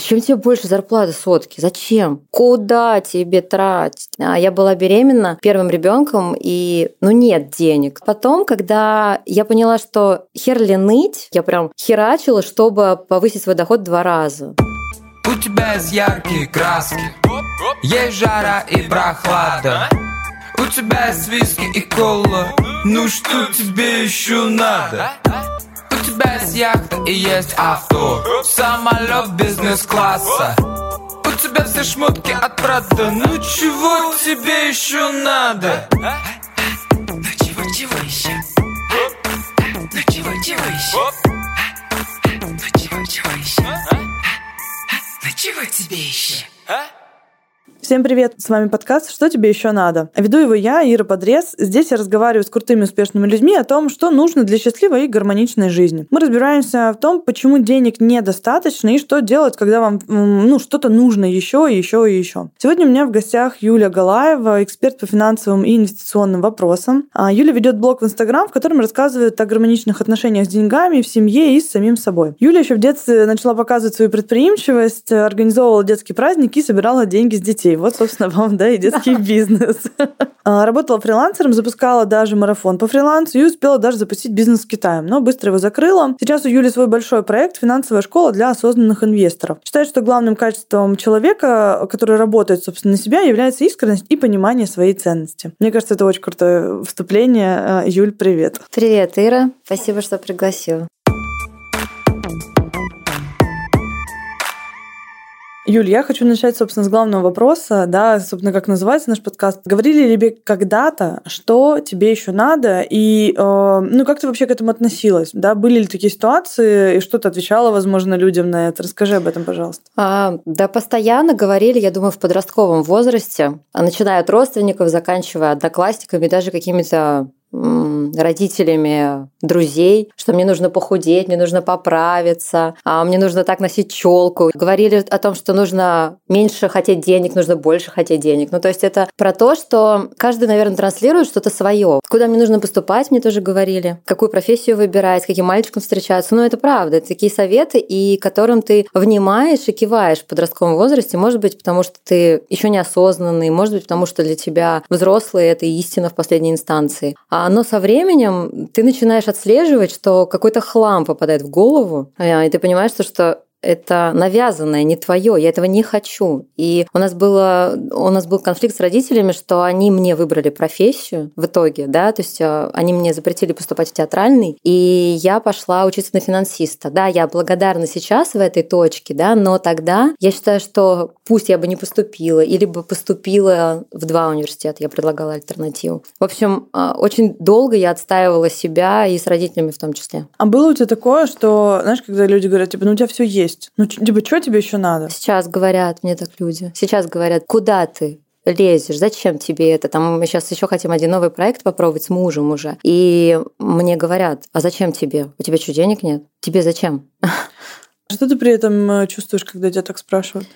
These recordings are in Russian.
зачем тебе больше зарплаты сотки? Зачем? Куда тебе тратить? А я была беременна первым ребенком, и ну нет денег. Потом, когда я поняла, что хер ли ныть, я прям херачила, чтобы повысить свой доход два раза. У тебя есть яркие краски Есть жара и прохлада У тебя есть виски и кола Ну что тебе еще надо? Тебя есть яхта и есть авто Самолет бизнес-класса У тебя все шмотки от Прада Ну чего тебе еще надо? Ну чего, чего еще? Ну чего, чего еще? Ну чего, чего еще? Ну чего тебе еще? А? Всем привет! С вами подкаст «Что тебе еще надо?». Веду его я, Ира Подрез. Здесь я разговариваю с крутыми успешными людьми о том, что нужно для счастливой и гармоничной жизни. Мы разбираемся в том, почему денег недостаточно и что делать, когда вам ну, что-то нужно еще и еще и еще. Сегодня у меня в гостях Юлия Галаева, эксперт по финансовым и инвестиционным вопросам. А Юля ведет блог в Инстаграм, в котором рассказывает о гармоничных отношениях с деньгами в семье и с самим собой. Юля еще в детстве начала показывать свою предприимчивость, организовывала детские праздники и собирала деньги с детей. Вот, собственно, вам, да, и детский бизнес. А, работала фрилансером, запускала даже марафон по фрилансу и успела даже запустить бизнес с Китаем, но быстро его закрыла. Сейчас у Юли свой большой проект «Финансовая школа для осознанных инвесторов». Считает, что главным качеством человека, который работает, собственно, на себя, является искренность и понимание своей ценности. Мне кажется, это очень крутое вступление. А, Юль, привет. Привет, Ира. Спасибо, что пригласила. Юль, я хочу начать, собственно, с главного вопроса, да, собственно, как называется наш подкаст. Говорили ли тебе когда-то, что тебе еще надо, и, э, ну, как ты вообще к этому относилась, да, были ли такие ситуации, и что ты отвечала, возможно, людям на это? Расскажи об этом, пожалуйста. А, да, постоянно говорили, я думаю, в подростковом возрасте, начиная от родственников, заканчивая одноклассниками, даже какими-то родителями друзей, что мне нужно похудеть, мне нужно поправиться, а мне нужно так носить челку. Говорили о том, что нужно меньше хотеть денег, нужно больше хотеть денег. Ну, то есть это про то, что каждый, наверное, транслирует что-то свое. Куда мне нужно поступать, мне тоже говорили. Какую профессию выбирать, с каким мальчиком встречаться. Ну, это правда. Это такие советы, и которым ты внимаешь и киваешь в подростковом возрасте. Может быть, потому что ты еще неосознанный, может быть, потому что для тебя взрослые — это истина в последней инстанции. А но со временем ты начинаешь отслеживать, что какой-то хлам попадает в голову, а, и ты понимаешь, что это навязанное, не твое, я этого не хочу. И у нас, было, у нас был конфликт с родителями, что они мне выбрали профессию в итоге, да, то есть э, они мне запретили поступать в театральный, и я пошла учиться на финансиста. Да, я благодарна сейчас в этой точке, да, но тогда я считаю, что пусть я бы не поступила, или бы поступила в два университета, я предлагала альтернативу. В общем, э, очень долго я отстаивала себя и с родителями в том числе. А было у тебя такое, что, знаешь, когда люди говорят, типа, ну у тебя все есть, есть. Ну, типа, что тебе еще надо? Сейчас говорят мне так люди. Сейчас говорят, куда ты? лезешь, зачем тебе это? Там мы сейчас еще хотим один новый проект попробовать с мужем уже. И мне говорят, а зачем тебе? У тебя что, денег нет? Тебе зачем? Что ты при этом э, чувствуешь, когда тебя так спрашивают?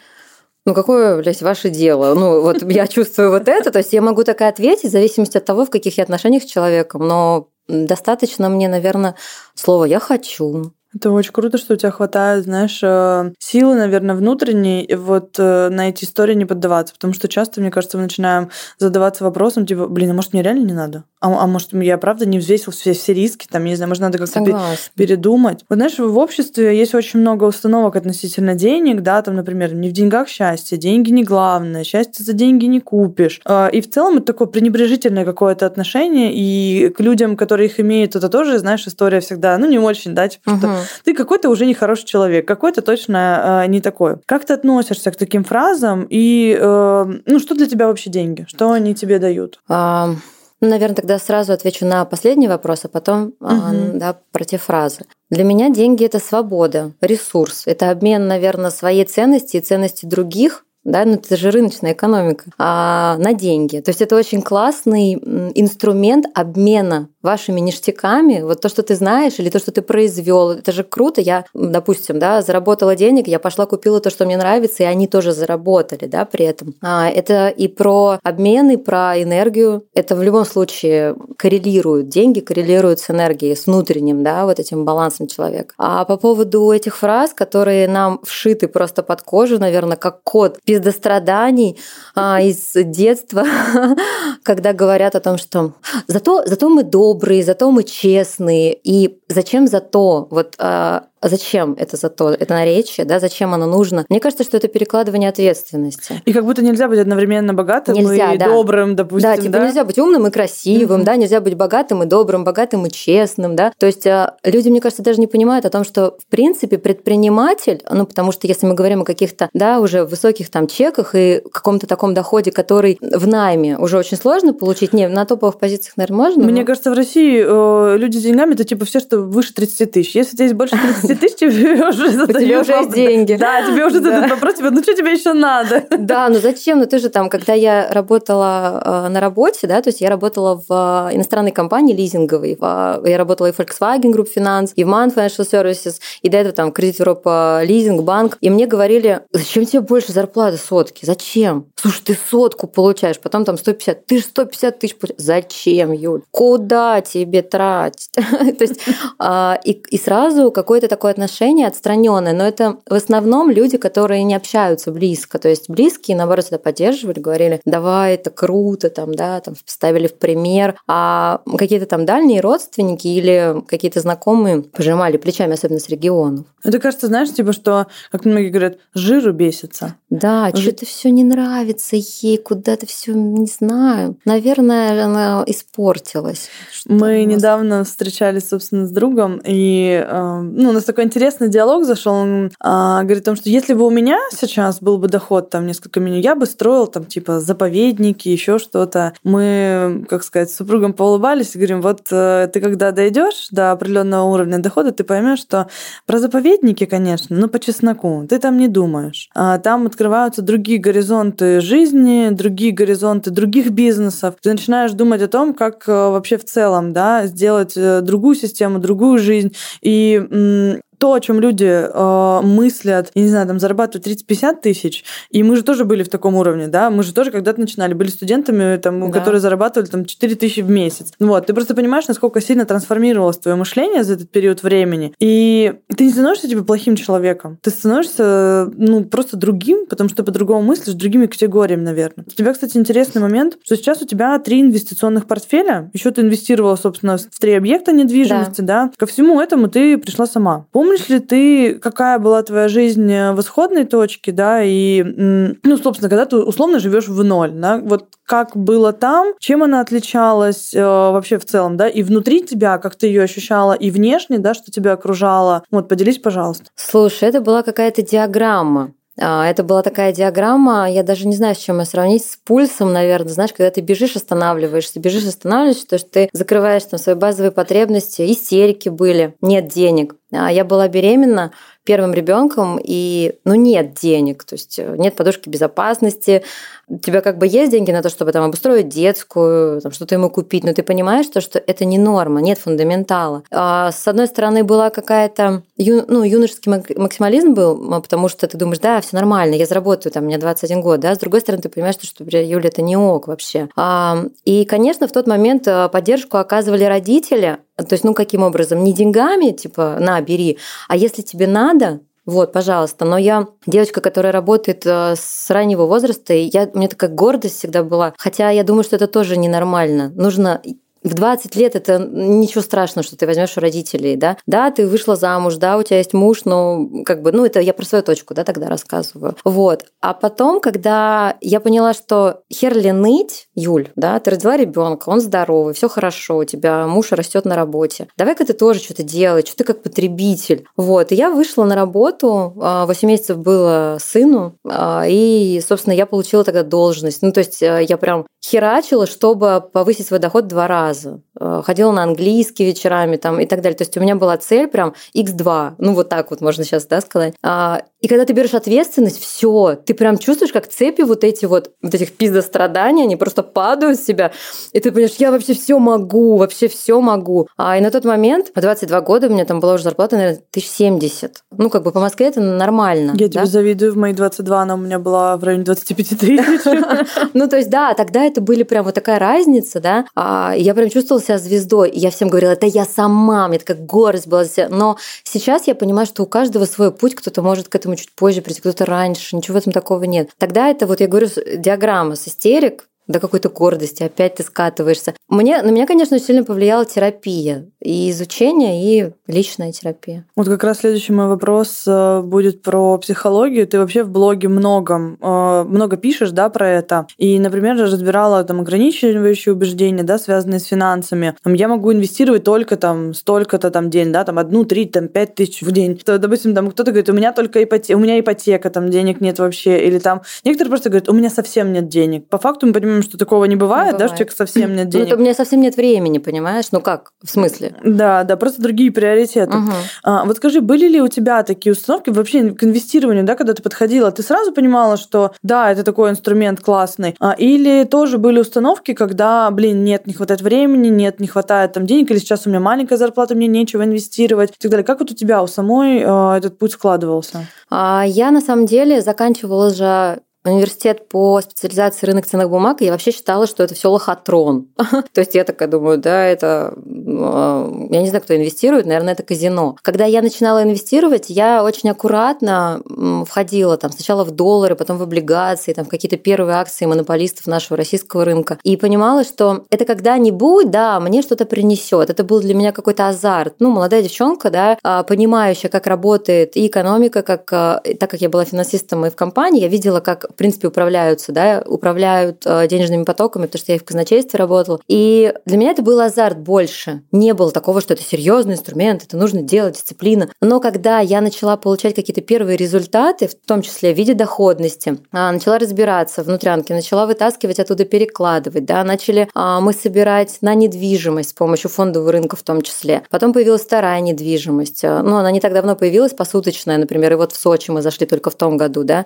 Ну, какое, блядь, ваше дело? Ну, вот я чувствую вот это, то есть я могу такая ответить в зависимости от того, в каких я отношениях с человеком, но достаточно мне, наверное, слова «я хочу», это очень круто, что у тебя хватает, знаешь, э, силы, наверное, внутренней, вот э, на эти истории не поддаваться. Потому что часто, мне кажется, мы начинаем задаваться вопросом, типа, блин, а может, мне реально не надо? А, а может, я правда не взвесил все, все риски, там, не знаю, может, надо как-то передумать. Вот знаешь, в обществе есть очень много установок относительно денег, да, там, например, не в деньгах счастье, деньги не главное, счастье за деньги не купишь. А, и в целом это такое пренебрежительное какое-то отношение, и к людям, которые их имеют, это тоже, знаешь, история всегда, ну, не очень, да, типа, угу. что ты какой-то уже нехороший человек, какой-то точно э, не такой. Как ты относишься к таким фразам и э, ну что для тебя вообще деньги? Что они тебе дают? А, ну, наверное, тогда сразу отвечу на последний вопрос, а потом угу. да, про те фразы. Для меня деньги это свобода, ресурс, это обмен, наверное, своей ценности и ценности других да, ну это же рыночная экономика, а, на деньги. То есть это очень классный инструмент обмена вашими ништяками, вот то, что ты знаешь, или то, что ты произвел, это же круто. Я, допустим, да, заработала денег, я пошла купила то, что мне нравится, и они тоже заработали, да, при этом. А, это и про обмен, и про энергию. Это в любом случае коррелирует. Деньги коррелируют с энергией, с внутренним, да, вот этим балансом человека. А по поводу этих фраз, которые нам вшиты просто под кожу, наверное, как код пиздостраданий а, из детства, когда говорят о том, что зато, зато мы добрые, добрые, зато мы честные. И зачем зато? Вот а, а зачем это зато? Это наречие, да? Зачем оно нужно? Мне кажется, что это перекладывание ответственности. И как будто нельзя быть одновременно богатым нельзя, и да. добрым, допустим, да? типа да? нельзя быть умным и красивым, mm-hmm. да? Нельзя быть богатым и добрым, богатым и честным, да? То есть а, люди, мне кажется, даже не понимают о том, что, в принципе, предприниматель, ну, потому что если мы говорим о каких-то, да, уже высоких там чеках и каком-то таком доходе, который в найме уже очень сложно получить, не, на топовых позициях, наверное, можно. Мне но... кажется, в России э, люди с деньгами, это типа все, что выше 30 тысяч. Если есть больше 30 тысяч, тебе уже тебе уже есть деньги. Да, тебе уже задают вопрос, типа, ну что тебе еще надо? Да, ну зачем? Ну ты же там, когда я работала э, на работе, да, то есть я работала в э, иностранной компании лизинговой, я работала и в Volkswagen Group Finance, и в Man Financial Services, и до этого там Кредит Европа Лизинг, банк, и мне говорили, зачем тебе больше зарплаты сотки? Зачем? Слушай, ты сотку получаешь, потом там 150, ты же 150 тысяч получаешь. Зачем, Юль? Куда тебе тратить? То есть а, и сразу какое-то такое отношение от отстраненные, но это в основном люди, которые не общаются близко. То есть близкие, наоборот, это поддерживали, говорили, давай, это круто, там, да, там, ставили в пример. А какие-то там дальние родственники или какие-то знакомые пожимали плечами, особенно с регионов. Это кажется, знаешь, типа, что, как многие говорят, жиру бесится. Да, Ж... что-то все не нравится ей, куда-то все, не знаю. Наверное, она испортилась. Мы недавно встречались, собственно, с другом, и э, ну, у нас такой интересный диалог зашел, он а, говорит о том, что если бы у меня сейчас был бы доход там несколько миллионов, я бы строил там типа заповедники, еще что-то. Мы, как сказать, с супругом поулыбались и говорим, вот э, ты когда дойдешь до определенного уровня дохода, ты поймешь, что про заповедники, конечно, но по чесноку, ты там не думаешь. А там открываются другие горизонты жизни, другие горизонты других бизнесов. Ты начинаешь думать о том, как э, вообще в целом, да, сделать другую систему, другую жизнь. И то, о чем люди э, мыслят, я не знаю, там зарабатывают 30-50 тысяч, и мы же тоже были в таком уровне, да, мы же тоже когда-то начинали, были студентами, там, да. которые зарабатывали там 4 тысячи в месяц. Вот, ты просто понимаешь, насколько сильно трансформировалось твое мышление за этот период времени, и ты не становишься типа плохим человеком, ты становишься, ну, просто другим, потому что по-другому мыслишь, другими категориями, наверное. У тебя, кстати, интересный момент, что сейчас у тебя три инвестиционных портфеля, еще ты инвестировала, собственно, в три объекта недвижимости, да, да? ко всему этому ты пришла сама. Помнишь, Помнишь ли ты, какая была твоя жизнь в исходной точке, да, и, ну, собственно, когда ты условно живешь в ноль, да, вот как было там, чем она отличалась э, вообще в целом, да, и внутри тебя, как ты ее ощущала, и внешне, да, что тебя окружало. Вот, поделись, пожалуйста. Слушай, это была какая-то диаграмма. А, это была такая диаграмма, я даже не знаю, с чем ее сравнить, с пульсом, наверное. Знаешь, когда ты бежишь, останавливаешься, бежишь, останавливаешься, то что ты закрываешь там свои базовые потребности, истерики были, нет денег. А, я была беременна первым ребенком, и ну нет денег, то есть э, нет подушки безопасности, у тебя как бы есть деньги на то, чтобы там обустроить детскую, там, что-то ему купить, но ты понимаешь, то, что это не норма, нет фундаментала. А с одной стороны, была какая-то ю, ну, юношеский максимализм был, потому что ты думаешь, да, все нормально, я заработаю, там, мне 21 год, да, с другой стороны, ты понимаешь, что, что Юля, это не ок вообще. А, и, конечно, в тот момент э, поддержку оказывали родители, то есть, ну, каким образом? Не деньгами, типа, на, бери, а если тебе надо, вот, пожалуйста. Но я девочка, которая работает э, с раннего возраста, и я, у меня такая гордость всегда была. Хотя я думаю, что это тоже ненормально. Нужно в 20 лет это ничего страшного, что ты возьмешь у родителей, да. Да, ты вышла замуж, да, у тебя есть муж, но как бы, ну, это я про свою точку, да, тогда рассказываю. Вот. А потом, когда я поняла, что хер ли ныть, Юль, да, ты родила ребенка, он здоровый, все хорошо, у тебя муж растет на работе. Давай-ка ты тоже что-то делай, что ты как потребитель. Вот. И я вышла на работу, 8 а, месяцев было сыну, а, и, собственно, я получила тогда должность. Ну, то есть э, я прям херачила, чтобы повысить свой доход два раза раза. Э, ходила на английский вечерами там и так далее. То есть у меня была цель прям x2, ну вот так вот можно сейчас да, сказать. А, и когда ты берешь ответственность, все, ты прям чувствуешь, как цепи вот эти вот, вот этих пиздостраданий, они просто падают с себя, и ты понимаешь, я вообще все могу, вообще все могу. А и на тот момент, в 22 года, у меня там была уже зарплата, наверное, 1070. Ну, как бы по Москве это нормально. Я да? тебе завидую, в мои 22 она у меня была в районе 25 тысяч. Ну, то есть, да, тогда это были прям вот такая разница, да. А, я прям чувствовала себя звездой. И я всем говорила, это я сама, мне такая гордость была. Но сейчас я понимаю, что у каждого свой путь, кто-то может к этому чуть позже прийти, кто-то раньше, ничего в этом такого нет. Тогда это вот, я говорю, диаграмма с истерик, до какой-то гордости, опять ты скатываешься. Мне, на меня, конечно, сильно повлияла терапия, и изучение, и личная терапия. Вот как раз следующий мой вопрос э, будет про психологию. Ты вообще в блоге многом, э, много пишешь, да, про это. И, например, разбирала там ограничивающие убеждения, да, связанные с финансами. Я могу инвестировать только там столько-то там день, да, там одну, три, там пять тысяч в день. То, допустим, там кто-то говорит, у меня только ипотека, у меня ипотека, там денег нет вообще. Или там некоторые просто говорят, у меня совсем нет денег. По факту мы понимаем, что такого не бывает, не бывает. да, что человек совсем нет денег. Ну, у меня совсем нет времени, понимаешь? Ну как? В смысле? Да, да, просто другие приоритеты. Угу. А, вот скажи, были ли у тебя такие установки вообще к инвестированию, да, когда ты подходила, ты сразу понимала, что да, это такой инструмент классный, а, или тоже были установки, когда, блин, нет, не хватает времени, нет, не хватает там денег, или сейчас у меня маленькая зарплата, мне нечего инвестировать и так далее. Как вот у тебя у самой э, этот путь складывался? А, я на самом деле заканчивала же университет по специализации рынок ценных бумаг, я вообще считала, что это все лохотрон. То есть я такая думаю, да, это... А, я не знаю, кто инвестирует, наверное, это казино. Когда я начинала инвестировать, я очень аккуратно входила там сначала в доллары, потом в облигации, там в какие-то первые акции монополистов нашего российского рынка. И понимала, что это когда-нибудь, да, мне что-то принесет. Это был для меня какой-то азарт. Ну, молодая девчонка, да, а, понимающая, как работает и экономика, как, а, так как я была финансистом и в компании, я видела, как в принципе, управляются, да, управляют э, денежными потоками, потому что я в казначействе работала. И для меня это был азарт больше. Не было такого, что это серьезный инструмент, это нужно делать, дисциплина. Но когда я начала получать какие-то первые результаты, в том числе в виде доходности, а, начала разбираться внутрянки, начала вытаскивать оттуда, перекладывать, да, начали а, мы собирать на недвижимость с помощью фондового рынка в том числе. Потом появилась вторая недвижимость. Ну, она не так давно появилась, посуточная, например, и вот в Сочи мы зашли только в том году, да.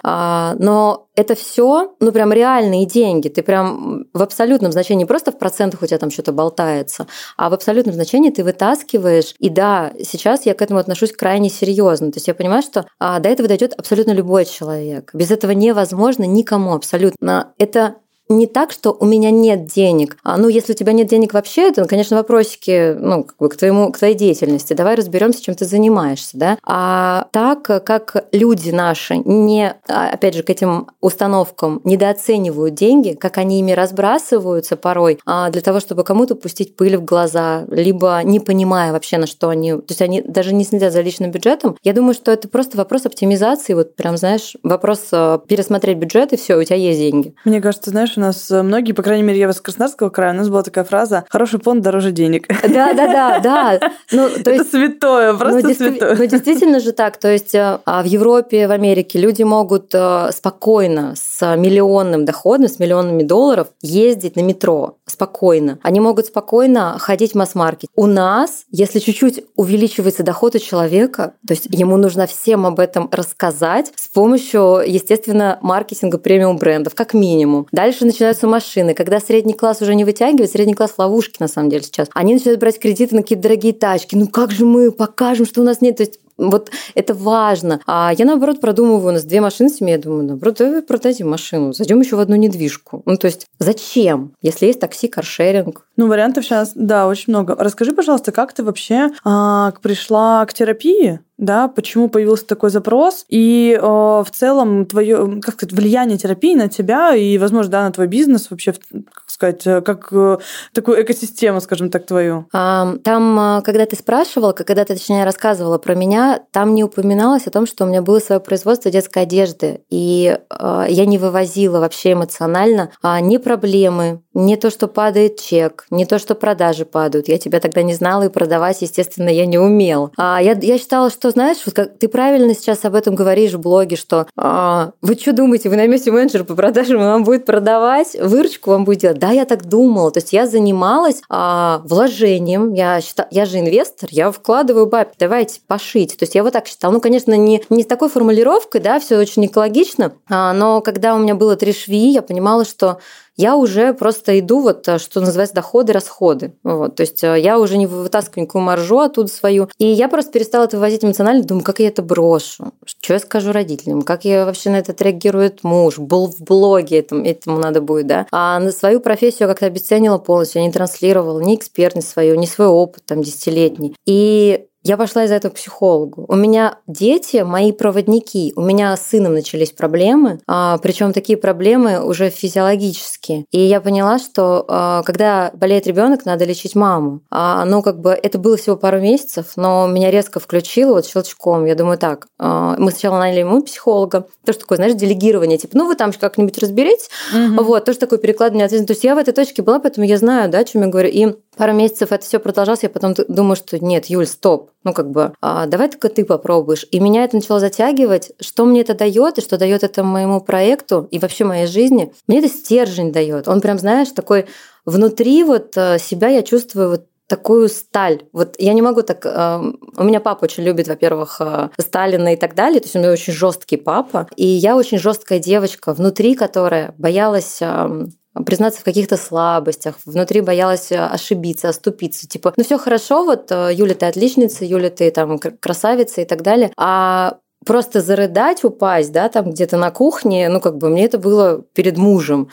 Но это все, ну, прям реальные деньги. Ты прям в абсолютном значении, не просто в процентах у тебя там что-то болтается, а в абсолютном значении ты вытаскиваешь. И да, сейчас я к этому отношусь крайне серьезно. То есть я понимаю, что а, до этого дойдет абсолютно любой человек. Без этого невозможно никому абсолютно. Это не так, что у меня нет денег. А, ну, если у тебя нет денег вообще, то, конечно, вопросики ну, как бы к, твоему, к твоей деятельности. Давай разберемся, чем ты занимаешься. Да? А так как люди наши не, а, опять же, к этим установкам недооценивают деньги, как они ими разбрасываются порой, а для того, чтобы кому-то пустить пыль в глаза, либо не понимая вообще, на что они... То есть они даже не следят за личным бюджетом. Я думаю, что это просто вопрос оптимизации. Вот прям, знаешь, вопрос э, пересмотреть бюджет, и все, у тебя есть деньги. Мне кажется, знаешь, у нас э, многие, по крайней мере, я из Краснодарского края, у нас была такая фраза «хороший понт дороже денег». Да, да, да, да. Ну, то есть, Это святое, просто ну, святое. Ну, действительно же так. То есть э, а в Европе, в Америке люди могут э, спокойно с миллионным доходом, с миллионами долларов ездить на метро спокойно. Они могут спокойно ходить в масс-маркет. У нас, если чуть-чуть увеличивается доход у человека, то есть ему нужно всем об этом рассказать с помощью, естественно, маркетинга премиум брендов, как минимум. Дальше начинаются машины. Когда средний класс уже не вытягивает, средний класс в ловушке на самом деле сейчас, они начинают брать кредиты на какие-то дорогие тачки. Ну как же мы покажем, что у нас нет? То есть вот это важно. А я, наоборот, продумываю, у нас две машины в семье, я думаю, наоборот, давай продадим машину, зайдем еще в одну недвижку. Ну, то есть зачем, если есть такси, каршеринг? Ну, вариантов сейчас, да, очень много. Расскажи, пожалуйста, как ты вообще а, пришла к терапии? Да, почему появился такой запрос, и э, в целом твое, как сказать, влияние терапии на тебя и, возможно, да, на твой бизнес вообще, как сказать, э, как э, такую экосистему, скажем так, твою. Там, э, когда ты спрашивала, когда ты, точнее, рассказывала про меня, там не упоминалось о том, что у меня было свое производство детской одежды, и э, я не вывозила вообще эмоционально а, ни проблемы, не то, что падает чек, не то, что продажи падают. Я тебя тогда не знала и продавать, естественно, я не умел. А я, я считала, что, знаешь, вот как ты правильно сейчас об этом говоришь в блоге, что а, вы что думаете, вы наймете менеджера по продажам, и вам будет продавать, выручку вам будет делать? Да, я так думала. То есть я занималась а, вложением, я, считала, я же инвестор, я вкладываю бабки, давайте пошить. То есть я вот так считала. Ну, конечно, не, не с такой формулировкой, да, все очень экологично, а, но когда у меня было три шви, я понимала, что я уже просто иду, вот, э, что называется, доходы, расходы. Вот, то есть э, я уже не вытаскиваю никакую маржу оттуда свою. И я просто перестала это вывозить эмоционально, думаю, как я это брошу, что я скажу родителям, как я вообще на это отреагирует муж, был в блоге, этому, этому надо будет, да. А на свою профессию как-то обесценила полностью, я не транслировала ни экспертность свою, ни свой опыт там десятилетний. И я пошла из-за этого к психологу. У меня дети, мои проводники. У меня с сыном начались проблемы, а, причем такие проблемы уже физиологические. И я поняла, что а, когда болеет ребенок, надо лечить маму. А, ну, как бы это было всего пару месяцев, но меня резко включило вот щелчком. Я думаю, так, мы сначала наняли ему психолога. То, что такое, знаешь, делегирование. Типа, ну, вы там как-нибудь разберитесь. Угу. Вот, тоже такое перекладывание ответственности. То есть я в этой точке была, поэтому я знаю, да, о чем я говорю. И пару месяцев это все продолжалось, я потом думаю, что нет, Юль, стоп, ну как бы, а, давай только ты попробуешь. И меня это начало затягивать, что мне это дает и что дает это моему проекту и вообще моей жизни. Мне это стержень дает. Он прям, знаешь, такой внутри вот э, себя я чувствую вот такую сталь. Вот я не могу так... Э, у меня папа очень любит, во-первых, э, Сталина и так далее. То есть у меня очень жесткий папа. И я очень жесткая девочка внутри, которая боялась эм, признаться в каких-то слабостях, внутри боялась э, ошибиться, оступиться. Типа, ну все хорошо, вот э, Юля, ты отличница, Юля, ты там красавица и так далее. А просто зарыдать, упасть, да, там где-то на кухне, ну как бы мне это было перед мужем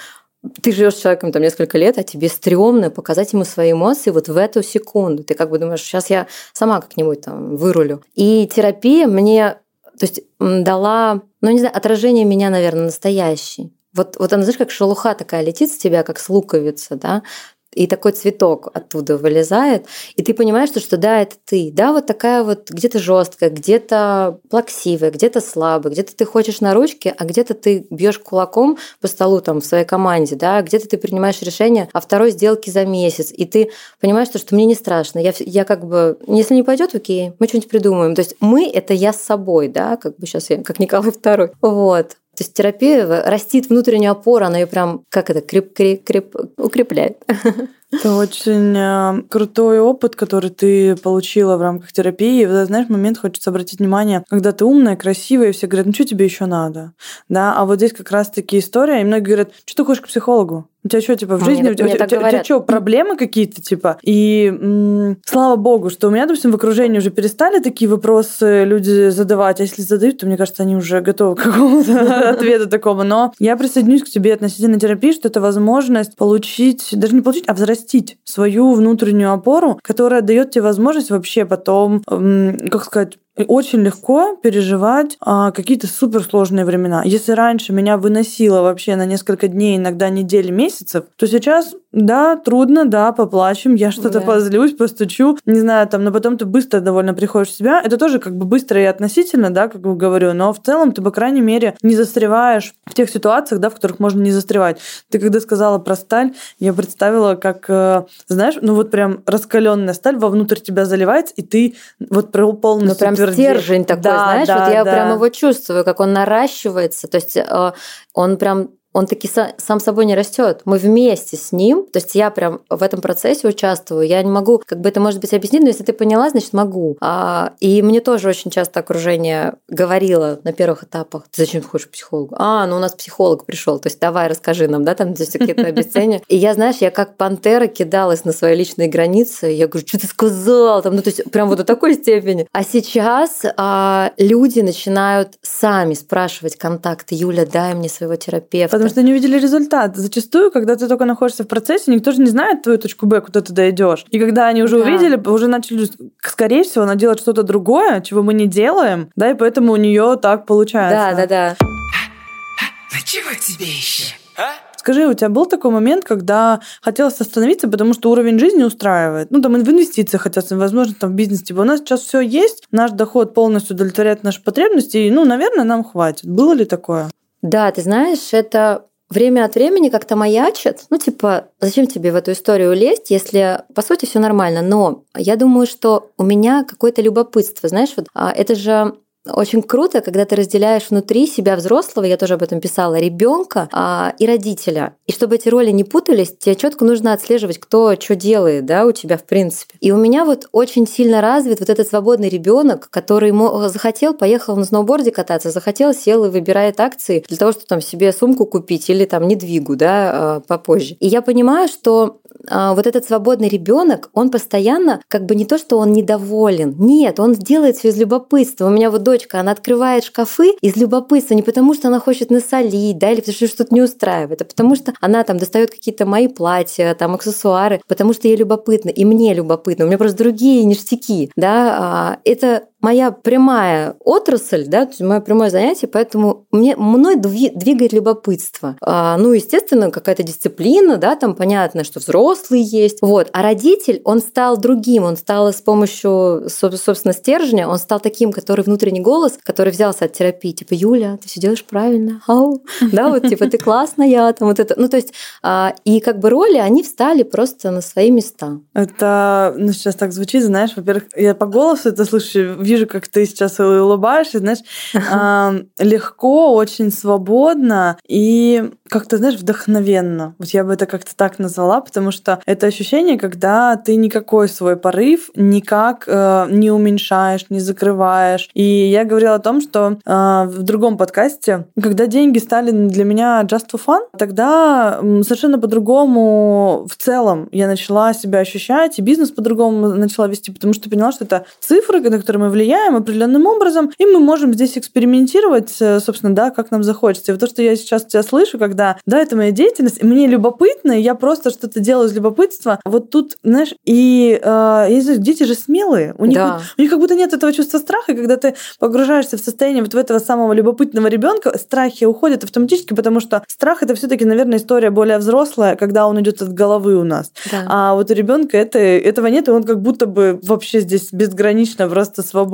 ты живешь с человеком там несколько лет, а тебе стрёмно показать ему свои эмоции вот в эту секунду. Ты как бы думаешь, сейчас я сама как-нибудь там вырулю. И терапия мне, то есть дала, ну не знаю, отражение меня, наверное, настоящий. Вот, вот она, знаешь, как шелуха такая летит с тебя, как с луковица, да, и такой цветок оттуда вылезает, и ты понимаешь, что, что да, это ты, да, вот такая вот где-то жесткая, где-то плаксивая, где-то слабая, где-то ты хочешь на ручке, а где-то ты бьешь кулаком по столу там в своей команде, да, где-то ты принимаешь решение о второй сделке за месяц, и ты понимаешь, что, что мне не страшно, я, я как бы, если не пойдет, окей, мы что-нибудь придумаем. То есть мы — это я с собой, да, как бы сейчас я, как Николай II. Вот. То есть терапия растит внутреннюю опору, она ее прям, как это, креп, креп, креп, укрепляет. Это очень э, крутой опыт, который ты получила в рамках терапии. И, вот, знаешь, момент хочется обратить внимание, когда ты умная, красивая, и все говорят, ну что тебе еще надо? Да, а вот здесь как раз-таки история, и многие говорят, что ты хочешь к психологу? У тебя что, типа, в жизни, мне, у, тебя, у, тебя, у тебя что, проблемы какие-то, типа? И м- слава богу, что у меня, допустим, в окружении уже перестали такие вопросы люди задавать, а если задают, то, мне кажется, они уже готовы к какому-то ответу такому. Но я присоединюсь к тебе относительно терапии, что это возможность получить, даже не получить, а взрастить свою внутреннюю опору, которая дает тебе возможность вообще потом, как сказать, очень легко переживать а, какие-то суперсложные времена. Если раньше меня выносило вообще на несколько дней, иногда недель, месяцев, то сейчас да, трудно, да, поплачем, я что-то да. позлюсь, постучу, не знаю, там, но потом ты быстро довольно приходишь в себя. Это тоже как бы быстро и относительно, да, как бы говорю, но в целом ты, по крайней мере, не застреваешь в тех ситуациях, да, в которых можно не застревать. Ты когда сказала про сталь, я представила, как, э, знаешь, ну вот прям раскаленная сталь вовнутрь тебя заливается, и ты вот полностью ну, прям твердеешь. стержень такой, да, знаешь, да, вот я да. прям его чувствую, как он наращивается, то есть э, он прям он таки сам собой не растет. Мы вместе с ним, то есть я прям в этом процессе участвую. Я не могу, как бы это может быть объяснить, но если ты поняла, значит могу. А, и мне тоже очень часто окружение говорило на первых этапах, ты зачем хочешь психологу? А, ну у нас психолог пришел, то есть давай расскажи нам, да, там здесь какие-то объяснения. И я, знаешь, я как пантера кидалась на свои личные границы, я говорю, что ты сказал? Там, ну то есть прям вот до такой степени. А сейчас а, люди начинают сами спрашивать контакты, Юля, дай мне своего терапевта Потому что не увидели результат. Зачастую, когда ты только находишься в процессе, никто же не знает твою точку Б, куда ты дойдешь. И когда они уже да. увидели, уже начали, скорее всего, она делать что-то другое, чего мы не делаем, да, и поэтому у нее так получается. Да, да, да. Ну чего тебе еще? А? Скажи, у тебя был такой момент, когда хотелось остановиться, потому что уровень жизни устраивает? Ну, там в инвестициях хотелось, возможно, там в бизнесе. Типа, у нас сейчас все есть, наш доход полностью удовлетворяет наши потребности, и, ну, наверное, нам хватит. Было ли такое? Да, ты знаешь, это время от времени как-то маячит. Ну, типа, зачем тебе в эту историю лезть, если, по сути, все нормально. Но я думаю, что у меня какое-то любопытство. Знаешь, вот а, это же очень круто, когда ты разделяешь внутри себя взрослого, я тоже об этом писала, ребенка а, и родителя. И чтобы эти роли не путались, тебе четко нужно отслеживать, кто что делает, да, у тебя в принципе. И у меня вот очень сильно развит вот этот свободный ребенок, который захотел, поехал на сноуборде кататься, захотел, сел и выбирает акции для того, чтобы там себе сумку купить или там недвигу, да, а, попозже. И я понимаю, что а, вот этот свободный ребенок, он постоянно как бы не то, что он недоволен, нет, он делает все из любопытства. У меня вот дочка, она открывает шкафы из любопытства, не потому что она хочет насолить, да, или потому что что-то не устраивает, а потому что она там достает какие-то мои платья, там аксессуары, потому что ей любопытно, и мне любопытно, у меня просто другие ништяки, да, а, это моя прямая отрасль, да, то есть мое прямое занятие, поэтому мне, мной двигает любопытство. А, ну, естественно, какая-то дисциплина, да, там понятно, что взрослый есть, вот. А родитель, он стал другим, он стал с помощью, собственно, стержня, он стал таким, который внутренний голос, который взялся от терапии, типа, Юля, ты все делаешь правильно, ау, да, вот, типа, ты классная, там, вот это, ну, то есть, а, и как бы роли, они встали просто на свои места. Это, ну, сейчас так звучит, знаешь, во-первых, я по голосу это слышу, вижу, как ты сейчас улыбаешься, знаешь, легко, очень свободно и как-то, знаешь, вдохновенно. Вот я бы это как-то так назвала, потому что это ощущение, когда ты никакой свой порыв никак э, не уменьшаешь, не закрываешь. И я говорила о том, что э, в другом подкасте, когда деньги стали для меня just for fun, тогда совершенно по-другому в целом я начала себя ощущать, и бизнес по-другому начала вести, потому что поняла, что это цифры, на которые мы влияем определенным образом, и мы можем здесь экспериментировать, э, собственно, да, как нам захочется. И вот то, что я сейчас тебя слышу, когда, да, это моя деятельность, и мне любопытно, и я просто что-то делаю из любопытства. Вот тут, знаешь, и э, я не знаю, дети же смелые, у них, да. у них как будто нет этого чувства страха, и когда ты погружаешься в состояние вот в этого самого любопытного ребенка, страхи уходят автоматически, потому что страх это все-таки, наверное, история более взрослая, когда он идет от головы у нас. Да. А вот у ребенка это, этого нет, и он как будто бы вообще здесь безгранично просто свободен.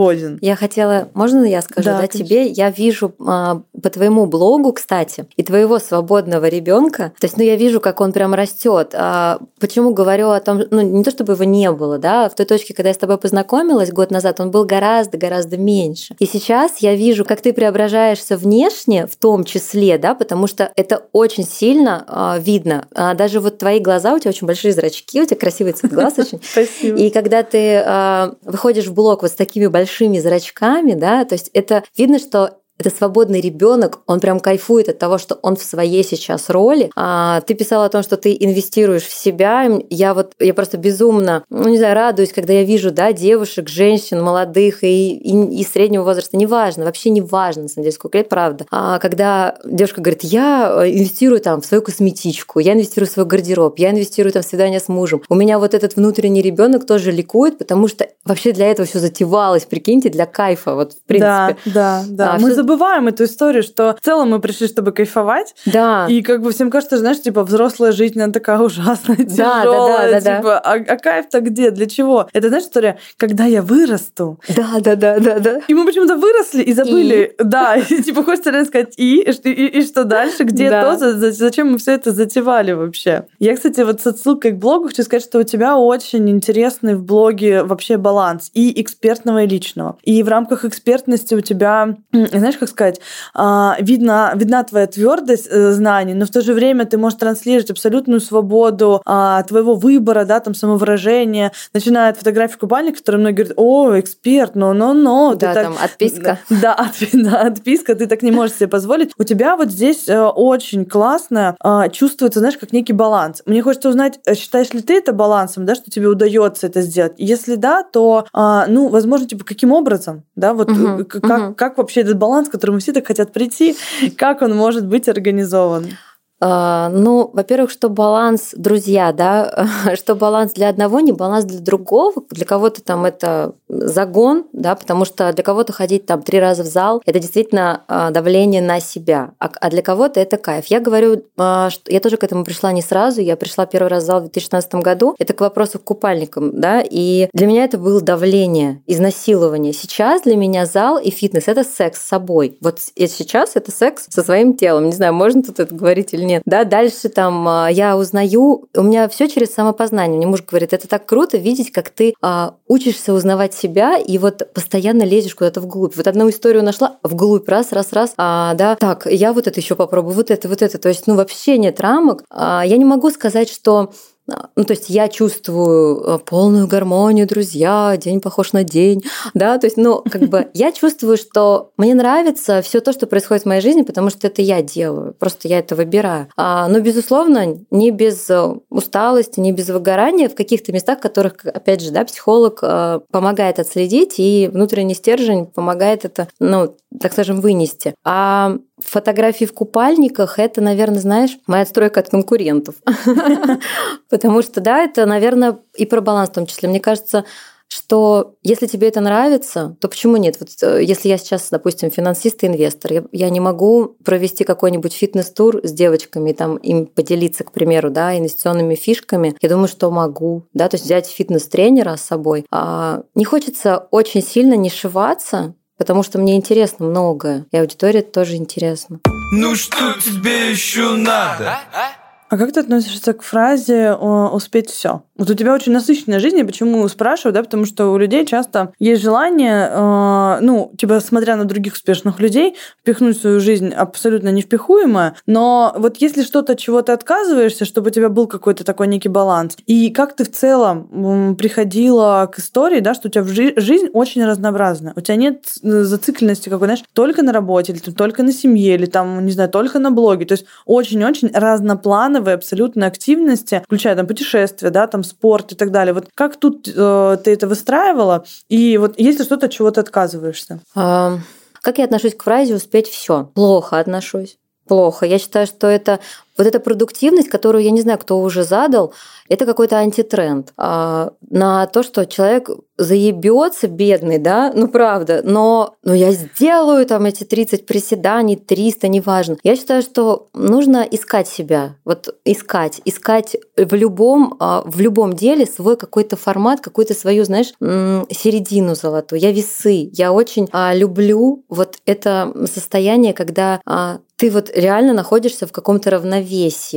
Я хотела, можно я скажу, да, да тебе? Я вижу а, по твоему блогу, кстати, и твоего свободного ребенка. То есть, ну, я вижу, как он прям растет. А почему говорю о том, ну, не то чтобы его не было, да, в той точке, когда я с тобой познакомилась год назад, он был гораздо-гораздо меньше. И сейчас я вижу, как ты преображаешься внешне, в том числе, да, потому что это очень сильно а, видно. А, даже вот твои глаза, у тебя очень большие зрачки, у тебя красивый цвет глаз очень. Спасибо. И когда ты а, выходишь в блог вот с такими большими зрачками, да, то есть это видно, что это свободный ребенок, он прям кайфует от того, что он в своей сейчас роли. А, ты писала о том, что ты инвестируешь в себя. Я вот, я просто безумно, ну не знаю, радуюсь, когда я вижу, да, девушек, женщин, молодых и, и, и среднего возраста, неважно, вообще не важно, на самом деле, сколько лет, правда. А когда девушка говорит, я э, инвестирую там в свою косметичку, я инвестирую в свой гардероб, я инвестирую там в свидание с мужем. У меня вот этот внутренний ребенок тоже ликует, потому что вообще для этого все затевалось, прикиньте, для кайфа, вот в принципе. Да, да, да. А, Мы все забываем эту историю, что в целом мы пришли, чтобы кайфовать. Да. И как бы всем кажется, знаешь, типа взрослая жизнь, она такая ужасная, тяжелая. Да, да, да, типа, А, а кайф-то где? Для чего? Это, знаешь, история, когда я вырасту. Да, да, да, да, да. И мы почему-то выросли и забыли. И? Да, и, типа хочется реально сказать, и, и, и, и что дальше? Где да. то? Зачем мы все это затевали вообще? Я, кстати, вот с отсылкой к блогу хочу сказать, что у тебя очень интересный в блоге вообще баланс и экспертного, и личного. И в рамках экспертности у тебя, знаешь, как сказать, а, видна, видна твоя твердость э, знаний, но в то же время ты можешь транслировать абсолютную свободу а, твоего выбора, да, там, самовыражения, начиная от фотографии купальника, которые многие говорят, о, эксперт, но, но, но. Да, там так... отписка. Да, от, да, отписка, ты так не можешь себе позволить. У тебя вот здесь э, очень классно а, чувствуется, знаешь, как некий баланс. Мне хочется узнать, э, считаешь ли ты это балансом, да, что тебе удается это сделать? Если да, то, ну, возможно, типа, каким образом, да, вот угу, как, угу. как вообще этот баланс, к которому все так хотят прийти, как он может быть организован? А, ну, во-первых, что баланс, друзья, да, что баланс для одного, не баланс для другого. Для кого-то там это загон, да, потому что для кого-то ходить там три раза в зал это действительно а, давление на себя, а, а для кого-то это кайф. Я говорю, что я тоже к этому пришла не сразу, я пришла первый раз в зал в 2016 году. Это к вопросу к купальникам, да, и для меня это было давление, изнасилование. Сейчас для меня зал и фитнес это секс с собой. Вот сейчас это секс со своим телом. Не знаю, можно тут это говорить или нет момент. Да, дальше там а, я узнаю, у меня все через самопознание. Мне муж говорит, это так круто видеть, как ты а, учишься узнавать себя и вот постоянно лезешь куда-то вглубь. Вот одну историю нашла, вглубь, раз, раз, раз, а, да, так, я вот это еще попробую, вот это, вот это. То есть, ну, вообще нет рамок. А, я не могу сказать, что ну, то есть я чувствую э, полную гармонию, друзья, день похож на день, да, то есть, ну, как бы я чувствую, что мне нравится все то, что происходит в моей жизни, потому что это я делаю, просто я это выбираю. А, но, безусловно, не без э, усталости, не без выгорания в каких-то местах, которых, опять же, да, психолог э, помогает отследить, и внутренний стержень помогает это, ну, так скажем, вынести. А фотографии в купальниках – это, наверное, знаешь, моя отстройка от конкурентов. Потому что, да, это, наверное, и про баланс в том числе. Мне кажется, что если тебе это нравится, то почему нет? Вот э, если я сейчас, допустим, финансист и инвестор, я, я не могу провести какой-нибудь фитнес-тур с девочками, там им поделиться, к примеру, да, инвестиционными фишками. Я думаю, что могу, да, то есть взять фитнес-тренера с собой. А не хочется очень сильно не шиваться, потому что мне интересно многое, и аудитория тоже интересна. Ну что тебе еще надо? А как ты относишься к фразе «успеть все»? Вот у тебя очень насыщенная жизнь, я почему спрашиваю, да, потому что у людей часто есть желание, э, ну, типа, смотря на других успешных людей, впихнуть в свою жизнь абсолютно невпихуемое, но вот если что-то, чего ты отказываешься, чтобы у тебя был какой-то такой некий баланс, и как ты в целом приходила к истории, да, что у тебя в жи- жизнь очень разнообразная, у тебя нет зацикленности какой, знаешь, только на работе, или только на семье, или там, не знаю, только на блоге, то есть очень-очень разноплановые абсолютно активности, включая там путешествия, да, там спорт и так далее. Вот как тут э, ты это выстраивала? И вот если что-то, чего ты отказываешься? А, как я отношусь к фразе «успеть все»? Плохо отношусь. Плохо. Я считаю, что это вот эта продуктивность, которую я не знаю, кто уже задал, это какой-то антитренд а, на то, что человек заебется бедный, да, ну правда, но, но я сделаю там эти 30 приседаний, 300, неважно. Я считаю, что нужно искать себя, вот искать, искать в любом, а, в любом деле свой какой-то формат, какую-то свою, знаешь, середину золотую. Я весы, я очень а, люблю вот это состояние, когда а, ты вот реально находишься в каком-то равновесии.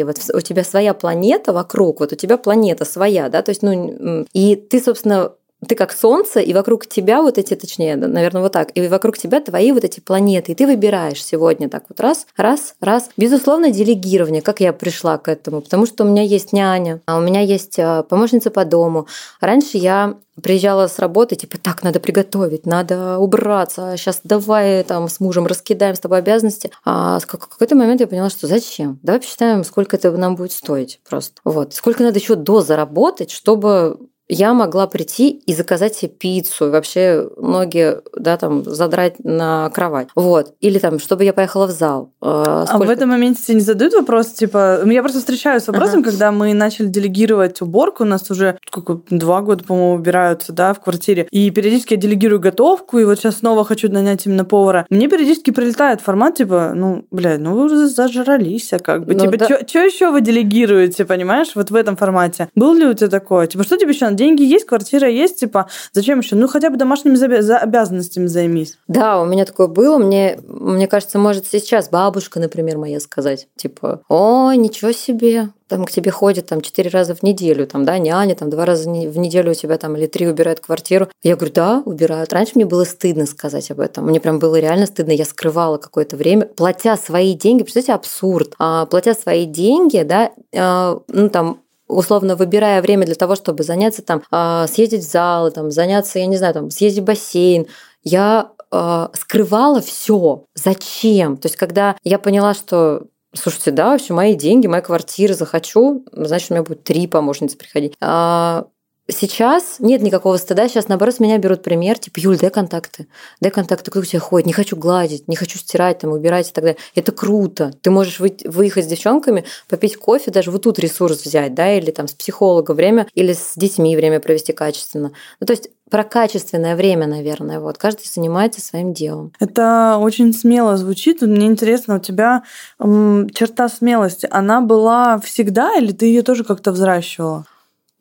Вот у тебя своя планета вокруг, вот у тебя планета своя, да, то есть, ну, и ты, собственно, ты как Солнце, и вокруг тебя вот эти, точнее, наверное, вот так, и вокруг тебя твои вот эти планеты, и ты выбираешь сегодня так вот раз, раз, раз. Безусловно, делегирование, как я пришла к этому, потому что у меня есть няня, а у меня есть а, помощница по дому. Раньше я приезжала с работы, типа, так, надо приготовить, надо убраться, сейчас давай там с мужем раскидаем с тобой обязанности. А в какой-то момент я поняла, что зачем? Давай посчитаем, сколько это нам будет стоить просто. Вот. Сколько надо еще до заработать, чтобы я могла прийти и заказать себе пиццу, и вообще ноги, да, там, задрать на кровать. Вот. Или там, чтобы я поехала в зал. Сколько... А в этом моменте тебе не задают вопрос, типа... Я просто встречаюсь с вопросом, ага. когда мы начали делегировать уборку, у нас уже сколько, два года, по-моему, убираются, да, в квартире, и периодически я делегирую готовку, и вот сейчас снова хочу нанять именно повара. Мне периодически прилетает формат, типа, ну, блядь, ну вы уже зажрались, а как бы, ну, типа, да. что еще вы делегируете, понимаешь, вот в этом формате? Был ли у тебя такое? Типа, что тебе еще деньги есть, квартира есть, типа, зачем еще? Ну, хотя бы домашними обязанностями займись. Да, у меня такое было. Мне, мне кажется, может сейчас бабушка, например, моя сказать, типа, ой, ничего себе, там к тебе ходит там четыре раза в неделю, там, да, няня, там два раза в неделю у тебя там или три убирают квартиру. Я говорю, да, убирают. Раньше мне было стыдно сказать об этом. Мне прям было реально стыдно. Я скрывала какое-то время, платя свои деньги. Представляете, абсурд. А, платя свои деньги, да, а, ну там условно выбирая время для того, чтобы заняться там, а, съездить в зал, там, заняться, я не знаю, там, съездить в бассейн, я а, скрывала все. Зачем? То есть, когда я поняла, что Слушайте, да, вообще мои деньги, моя квартира, захочу, значит, у меня будет три помощницы приходить. А, Сейчас нет никакого стыда, сейчас наоборот с меня берут пример, типа, Юль, дай контакты, дай контакты, кто у тебя ходит, не хочу гладить, не хочу стирать, там, убирать и так далее. Это круто. Ты можешь выехать с девчонками, попить кофе, даже вот тут ресурс взять, да, или там с психологом время, или с детьми время провести качественно. Ну, то есть про качественное время, наверное. Вот. Каждый занимается своим делом. Это очень смело звучит. Мне интересно, у тебя черта смелости, она была всегда или ты ее тоже как-то взращивала?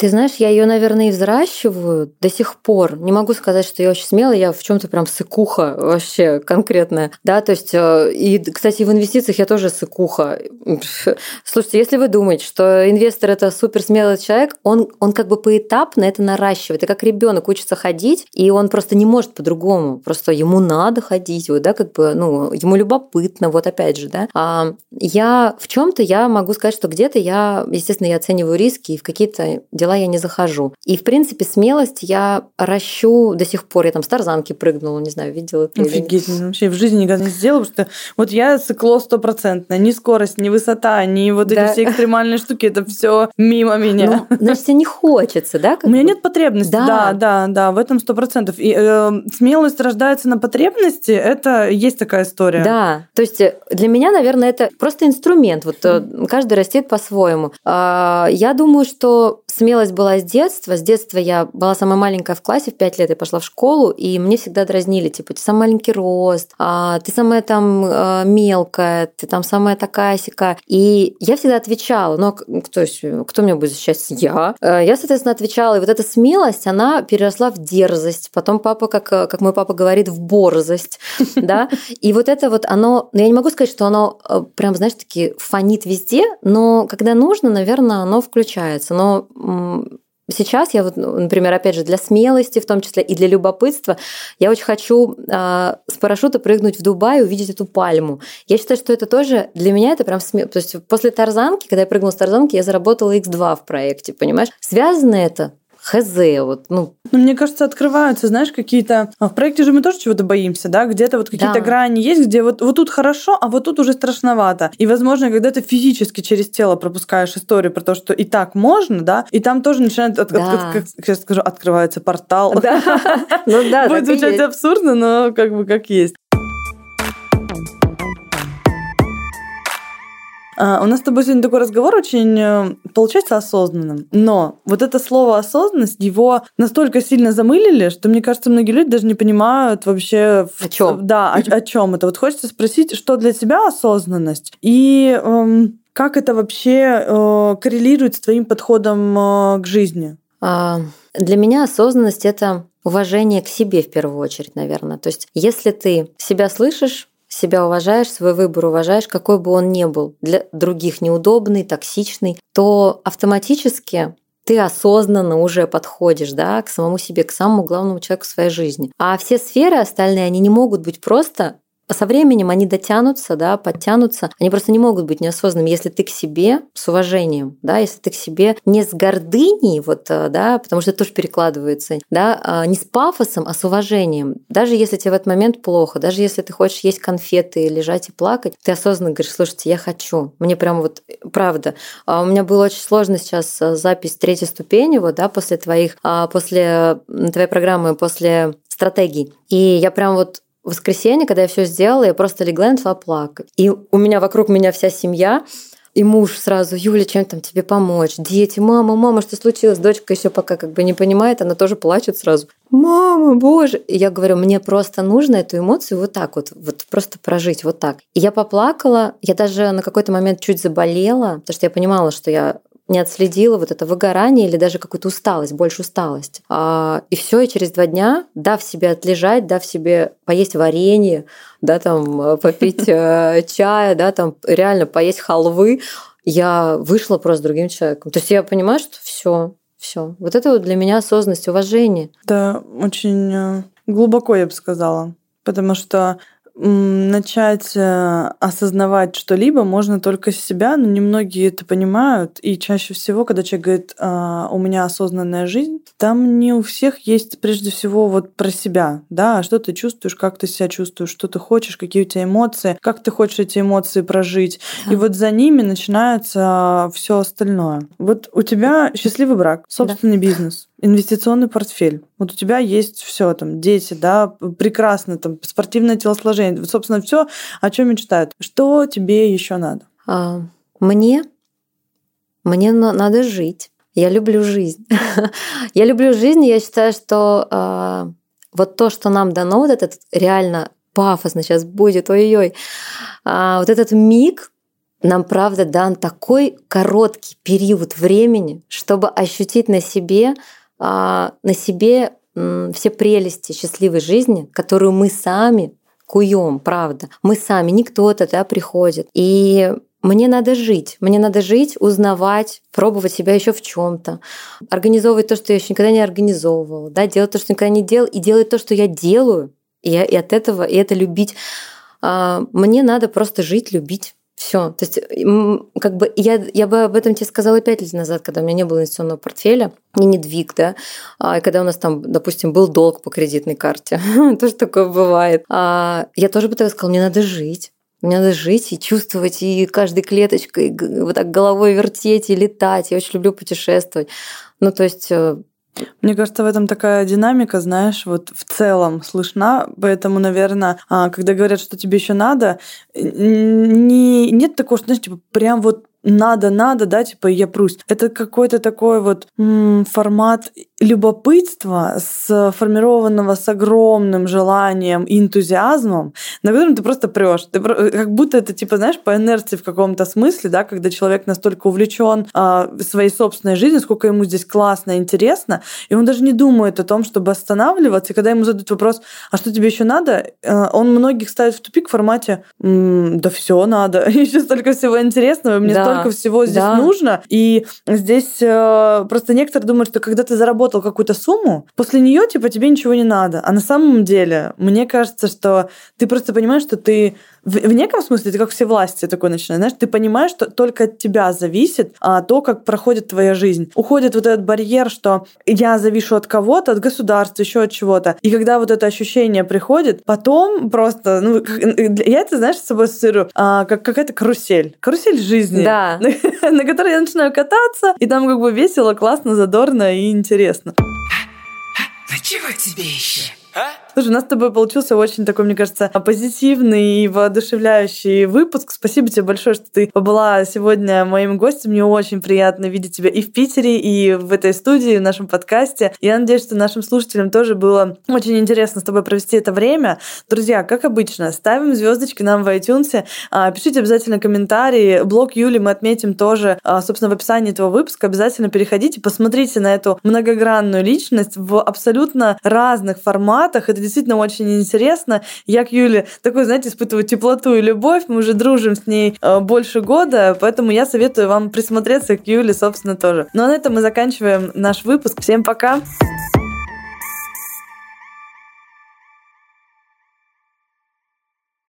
Ты знаешь, я ее, наверное, и взращиваю до сих пор. Не могу сказать, что я очень смелая, я в чем-то прям сыкуха вообще конкретная. Да, то есть, э, и, кстати, в инвестициях я тоже сыкуха. Слушайте, если вы думаете, что инвестор это супер смелый человек, он, он как бы поэтапно это наращивает. И как ребенок учится ходить, и он просто не может по-другому. Просто ему надо ходить, вот, да, как бы, ну, ему любопытно, вот опять же, да. А я в чем-то я могу сказать, что где-то я, естественно, я оцениваю риски, и в какие-то дела дела я не захожу. И, в принципе, смелость я ращу до сих пор. Я там с тарзанки прыгнула, не знаю, видела ты Офигеть, или... вообще в жизни никогда не сделала, потому что вот я цикло стопроцентно. Ни скорость, ни высота, ни вот да. эти все экстремальные штуки, это все мимо меня. Ну, значит, тебе не хочется, да? У меня нет потребности, да, да, да, да в этом сто процентов. И э, смелость рождается на потребности, это есть такая история. Да, то есть э, для меня, наверное, это просто инструмент. Вот mm. каждый растет по-своему. А, я думаю, что смелость была с детства. С детства я была самая маленькая в классе, в 5 лет я пошла в школу, и мне всегда дразнили, типа, ты самый маленький рост, а, ты самая там а, мелкая, ты там самая такая сика. И я всегда отвечала, ну, кто, кто меня будет защищать? Я. Э, я, соответственно, отвечала, и вот эта смелость, она переросла в дерзость. Потом папа, как, как мой папа говорит, в борзость, да. И вот это вот, оно, ну, я не могу сказать, что оно э, прям, знаешь, таки фонит везде, но когда нужно, наверное, оно включается. Но Сейчас я вот, ну, например, опять же, для смелости, в том числе и для любопытства, я очень хочу э, с парашюта прыгнуть в Дубай и увидеть эту пальму. Я считаю, что это тоже для меня это прям смело. То есть после Тарзанки, когда я прыгнула с Тарзанки, я заработала X2 в проекте, понимаешь? Связано это хз, вот, ну. Ну, мне кажется, открываются, знаешь, какие-то... А в проекте же мы тоже чего-то боимся, да? Где-то вот какие-то да. грани есть, где вот, вот тут хорошо, а вот тут уже страшновато. И, возможно, когда ты физически через тело пропускаешь историю про то, что и так можно, да, и там тоже начинает, от, да. от, как сейчас скажу, открывается портал. Да. Ну да, Будет звучать абсурдно, но как бы как есть. У нас с тобой сегодня такой разговор очень э, получается осознанным. Но вот это слово осознанность, его настолько сильно замылили, что мне кажется, многие люди даже не понимают вообще о чем. Да, о, о чем это. Вот хочется спросить, что для тебя осознанность и эм, как это вообще э, коррелирует с твоим подходом э, к жизни? А, для меня осознанность это уважение к себе в первую очередь, наверное. То есть, если ты себя слышишь, себя уважаешь, свой выбор уважаешь, какой бы он ни был, для других неудобный, токсичный, то автоматически ты осознанно уже подходишь да, к самому себе, к самому главному человеку в своей жизни. А все сферы остальные, они не могут быть просто со временем они дотянутся, да, подтянутся. Они просто не могут быть неосознанными, если ты к себе с уважением, да, если ты к себе не с гордыней, вот, э, да, потому что это тоже перекладывается, да, а не с пафосом, а с уважением. Даже если тебе в этот момент плохо, даже если ты хочешь есть конфеты, лежать и плакать, ты осознанно говоришь, слушайте, я хочу. Мне прям вот, правда. А у меня было очень сложно сейчас э, запись третьей ступени, вот, да, после твоих, а, после твоей программы, после стратегий. И я прям вот в воскресенье, когда я все сделала, я просто легла и начала плакать. И у меня вокруг меня вся семья, и муж сразу, Юля, чем там тебе помочь? Дети, мама, мама, что случилось? Дочка еще пока как бы не понимает, она тоже плачет сразу. Мама, боже. И я говорю, мне просто нужно эту эмоцию вот так вот, вот просто прожить вот так. И я поплакала, я даже на какой-то момент чуть заболела, потому что я понимала, что я не отследила вот это выгорание или даже какую-то усталость, больше усталость. А, и все, и через два дня, дав себе отлежать, дав себе поесть варенье, да, там э, попить э, чая, да, там реально поесть халвы, я вышла просто другим человеком. То есть я понимаю, что все, все. Вот это вот для меня осознанность, уважение. Да, очень э, глубоко, я бы сказала. Потому что начать э, осознавать что-либо можно только с себя, но немногие это понимают. И чаще всего, когда человек говорит, «А, у меня осознанная жизнь, там не у всех есть прежде всего вот про себя, да, что ты чувствуешь, как ты себя чувствуешь, что ты хочешь, какие у тебя эмоции, как ты хочешь эти эмоции прожить. Да. И вот за ними начинается все остальное. Вот у тебя счастливый брак, собственный да. бизнес инвестиционный портфель. Вот у тебя есть все там, дети, да, прекрасно, там, спортивное телосложение, собственно, все, о чем мечтают. Что тебе еще надо? А, мне, мне надо жить. Я люблю жизнь. я люблю жизнь, я считаю, что а, вот то, что нам дано, вот этот реально пафосно сейчас будет, ой-ой, а, вот этот миг, нам, правда, дан такой короткий период времени, чтобы ощутить на себе, на себе все прелести счастливой жизни, которую мы сами куем, правда. Мы сами, не кто-то да, приходит. И мне надо жить, мне надо жить, узнавать, пробовать себя еще в чем-то, организовывать то, что я еще никогда не организовывала, да, делать то, что никогда не делал, и делать то, что я делаю, и, и от этого, и это любить. А, мне надо просто жить, любить. Все. То есть, как бы я, я бы об этом тебе сказала пять лет назад, когда у меня не было инвестиционного портфеля, и не двиг, да, а, когда у нас там, допустим, был долг по кредитной карте, тоже такое бывает. А, я тоже бы тогда сказала, мне надо жить. Мне надо жить и чувствовать, и каждой клеточкой вот так головой вертеть и летать. Я очень люблю путешествовать. Ну, то есть э, мне кажется, в этом такая динамика, знаешь, вот в целом слышна, поэтому, наверное, а, когда говорят, что тебе еще надо, не, нет такого, что, знаешь, типа, прям вот надо, надо, да, типа я прусь. Это какой-то такой вот м, формат любопытства, сформированного с огромным желанием и энтузиазмом, на котором ты просто прешь. Ты, как будто это, типа, знаешь, по инерции в каком-то смысле, да, когда человек настолько увлечен а, своей собственной жизнью, сколько ему здесь классно, интересно, и он даже не думает о том, чтобы останавливаться. И когда ему задают вопрос, а что тебе еще надо, э, он многих ставит в тупик в формате, да все надо, еще столько всего интересного, мне да столько всего здесь да. нужно. И здесь э, просто некоторые думают, что когда ты заработал какую-то сумму, после нее типа тебе ничего не надо. А на самом деле, мне кажется, что ты просто понимаешь, что ты в, в неком смысле ты как все власти такой начинаешь. Знаешь, ты понимаешь, что только от тебя зависит а, то, как проходит твоя жизнь. Уходит вот этот барьер, что я завишу от кого-то, от государства, еще от чего-то. И когда вот это ощущение приходит, потом просто, ну, я это, знаешь, с собой ассоциирую, а, как какая-то карусель. Карусель жизни. Да. На, на которой я начинаю кататься, и там как бы весело, классно, задорно и интересно. Ну чего тебе еще? А? Слушай, у нас с тобой получился очень такой, мне кажется, позитивный и воодушевляющий выпуск. Спасибо тебе большое, что ты побыла сегодня моим гостем. Мне очень приятно видеть тебя и в Питере, и в этой студии, в нашем подкасте. Я надеюсь, что нашим слушателям тоже было очень интересно с тобой провести это время. Друзья, как обычно, ставим звездочки нам в iTunes, а, пишите обязательно комментарии. Блог Юли мы отметим тоже, а, собственно, в описании этого выпуска. Обязательно переходите, посмотрите на эту многогранную личность в абсолютно разных форматах. Это действительно очень интересно. Я к Юле такой, знаете, испытываю теплоту и любовь. Мы уже дружим с ней э, больше года, поэтому я советую вам присмотреться к Юле, собственно, тоже. Ну а на этом мы заканчиваем наш выпуск. Всем пока! Пока.